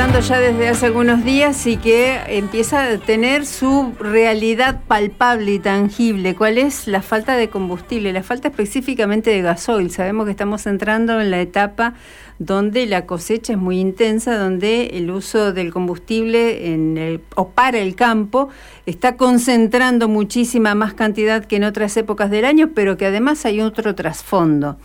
ya desde hace algunos días y que empieza a tener su realidad palpable y tangible. ¿Cuál es la falta de combustible? La falta específicamente de gasoil. Sabemos que estamos entrando en la etapa donde la cosecha es muy intensa, donde el uso del combustible en el, o para el campo está concentrando muchísima más cantidad que en otras épocas del año, pero que además hay otro trasfondo.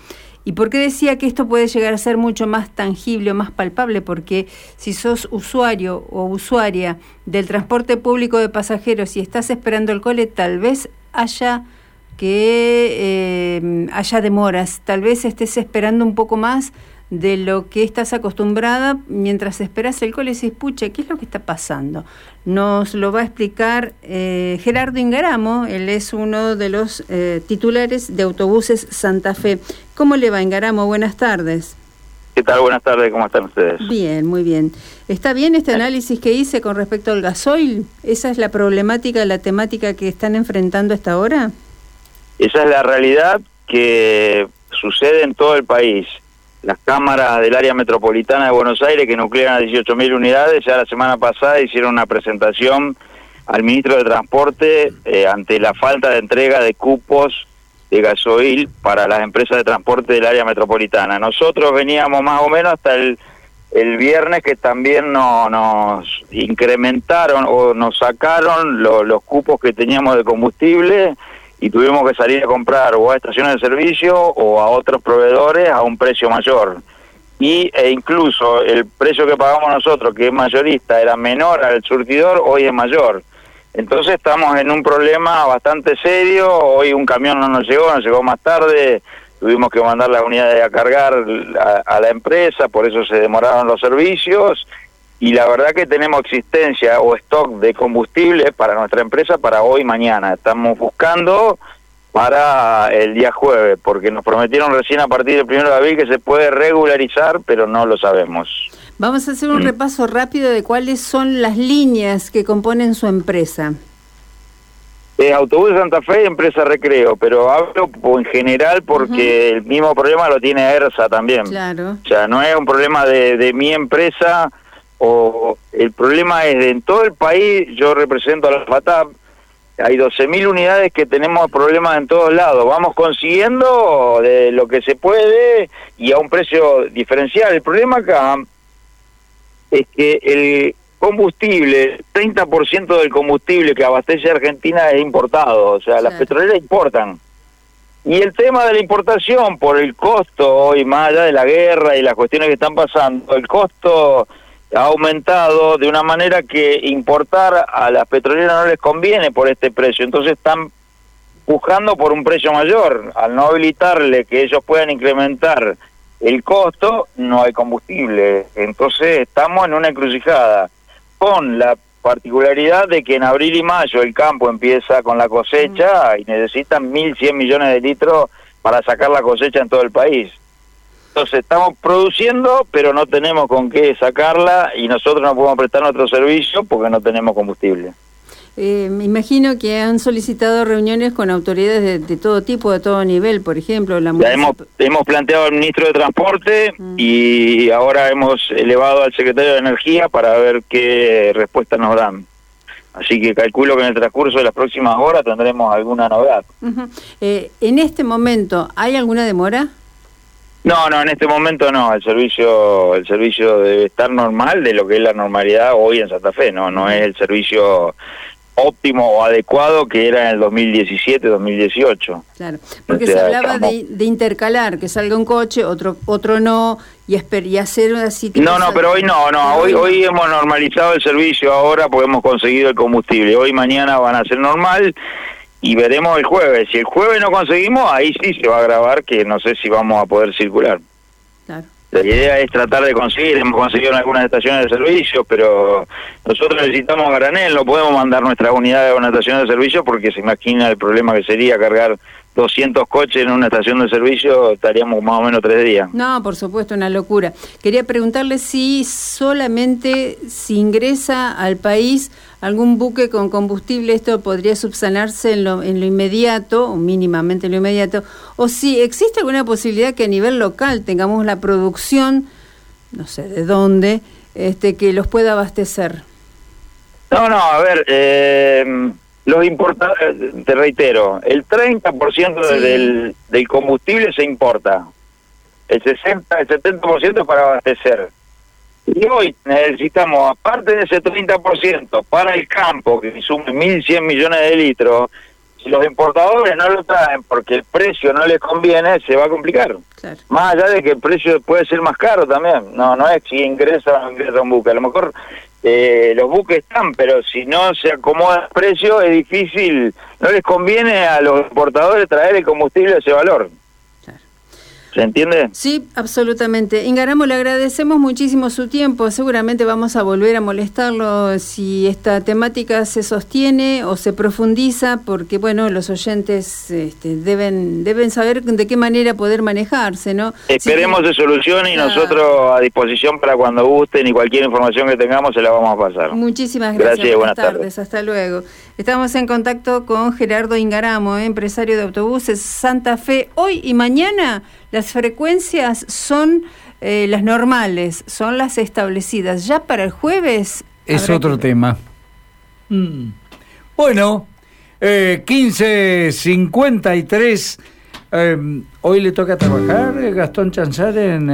¿Y por qué decía que esto puede llegar a ser mucho más tangible o más palpable? Porque si sos usuario o usuaria del transporte público de pasajeros y estás esperando el cole, tal vez haya que eh, haya demoras, tal vez estés esperando un poco más de lo que estás acostumbrada mientras esperas el cole y pucha, ¿qué es lo que está pasando? Nos lo va a explicar eh, Gerardo Ingaramo, él es uno de los eh, titulares de Autobuses Santa Fe. ¿Cómo le va Ingaramo? Buenas tardes. ¿Qué tal? Buenas tardes, ¿cómo están ustedes? Bien, muy bien. ¿Está bien este análisis que hice con respecto al gasoil? ¿Esa es la problemática, la temática que están enfrentando hasta ahora? Esa es la realidad que sucede en todo el país las cámaras del área metropolitana de Buenos Aires que nuclean a 18.000 unidades, ya la semana pasada hicieron una presentación al ministro de Transporte eh, ante la falta de entrega de cupos de gasoil para las empresas de transporte del área metropolitana. Nosotros veníamos más o menos hasta el, el viernes que también no, nos incrementaron o nos sacaron los cupos que teníamos de combustible y tuvimos que salir a comprar o a estaciones de servicio o a otros proveedores a un precio mayor. Y e incluso el precio que pagamos nosotros, que es mayorista, era menor al surtidor, hoy es mayor. Entonces estamos en un problema bastante serio, hoy un camión no nos llegó, nos llegó más tarde, tuvimos que mandar las unidades a cargar a la empresa, por eso se demoraron los servicios y la verdad que tenemos existencia o stock de combustible para nuestra empresa para hoy y mañana. Estamos buscando para el día jueves, porque nos prometieron recién a partir del primero de abril que se puede regularizar, pero no lo sabemos. Vamos a hacer un mm. repaso rápido de cuáles son las líneas que componen su empresa. Eh, Autobús Santa Fe y Empresa Recreo, pero hablo en general porque el mismo problema lo tiene ERSA también. Claro. O sea, no es un problema de, de mi empresa, o el problema es de en todo el país, yo represento a la FATAP, hay 12.000 unidades que tenemos problemas en todos lados, vamos consiguiendo de lo que se puede y a un precio diferencial. El problema acá es que el combustible, el 30% del combustible que abastece Argentina es importado, o sea, las petroleras importan. Y el tema de la importación, por el costo, hoy más allá de la guerra y las cuestiones que están pasando, el costo ha aumentado de una manera que importar a las petroleras no les conviene por este precio. Entonces están buscando por un precio mayor. Al no habilitarle que ellos puedan incrementar el costo, no hay combustible. Entonces estamos en una encrucijada con la particularidad de que en abril y mayo el campo empieza con la cosecha y necesitan 1.100 millones de litros para sacar la cosecha en todo el país. Entonces estamos produciendo, pero no tenemos con qué sacarla y nosotros no podemos prestar nuestro servicio porque no tenemos combustible. Eh, me imagino que han solicitado reuniones con autoridades de, todo tipo, de todo nivel, por ejemplo. La hemos, hemos planteado al ministro de Transporte mm. y ahora hemos elevado al secretario de Energía para ver qué respuesta nos dan. Así que calculo que en el transcurso de las próximas horas tendremos alguna novedad. Eh, en este momento, ¿hay alguna demora? No, no, en este momento no. El servicio, el servicio debe estar normal de lo que es la normalidad hoy en Santa Fe. No, no es el servicio óptimo o adecuado que era en el 2017-2018. Claro, porque se hablaba de, intercalar, que salga un coche, otro otro no, y, y hacer así... No, no, pero hoy no, no, hoy, hoy hemos normalizado el servicio ahora porque hemos conseguido el combustible. Hoy mañana van a ser normal y veremos el jueves. Si el jueves no conseguimos, ahí sí se va a grabar que no sé si vamos a poder circular. La idea es tratar de conseguir, hemos conseguido en algunas estaciones de servicio, pero nosotros necesitamos granel, no podemos mandar nuestra unidad a una estación de servicio porque se imagina el problema que sería cargar 200 coches en una estación de servicio, estaríamos más o menos tres días. No, por supuesto, una locura. Quería preguntarle si solamente si ingresa al país algún buque con combustible, esto podría subsanarse en lo, en lo inmediato, o mínimamente en lo inmediato, o si existe alguna posibilidad que a nivel local tengamos la producción, no sé de dónde, este, que los pueda abastecer. No, no, a ver, eh, los importadores, te reitero, el 30% del, del combustible se importa, el 60, el 70% es para abastecer. Y hoy necesitamos, aparte de ese 30%, para el campo, que consume 1.100 millones de litros, si los importadores no lo traen porque el precio no les conviene, se va a complicar. Más allá de que el precio puede ser más caro también. No no es si ingresa o no ingresa un buque. A lo mejor eh, los buques están, pero si no se acomoda el precio, es difícil. No les conviene a los importadores traer el combustible a ese valor. ¿Se entiende? Sí, absolutamente. Ingaramo, le agradecemos muchísimo su tiempo. Seguramente vamos a volver a molestarlo si esta temática se sostiene o se profundiza, porque bueno, los oyentes este, deben deben saber de qué manera poder manejarse, ¿no? Esperemos de solución y nosotros a disposición para cuando gusten y cualquier información que tengamos se la vamos a pasar. Muchísimas gracias. gracias buenas, tardes. Hasta luego. Estamos en contacto con Gerardo Ingaramo, empresario de autobuses Santa Fe. Hoy y mañana las frecuencias son eh, las normales, son las establecidas. Ya para el jueves... Es otro tema. Mm. Bueno, eh, 15.53. Eh, hoy le toca trabajar Gastón Chanzar en...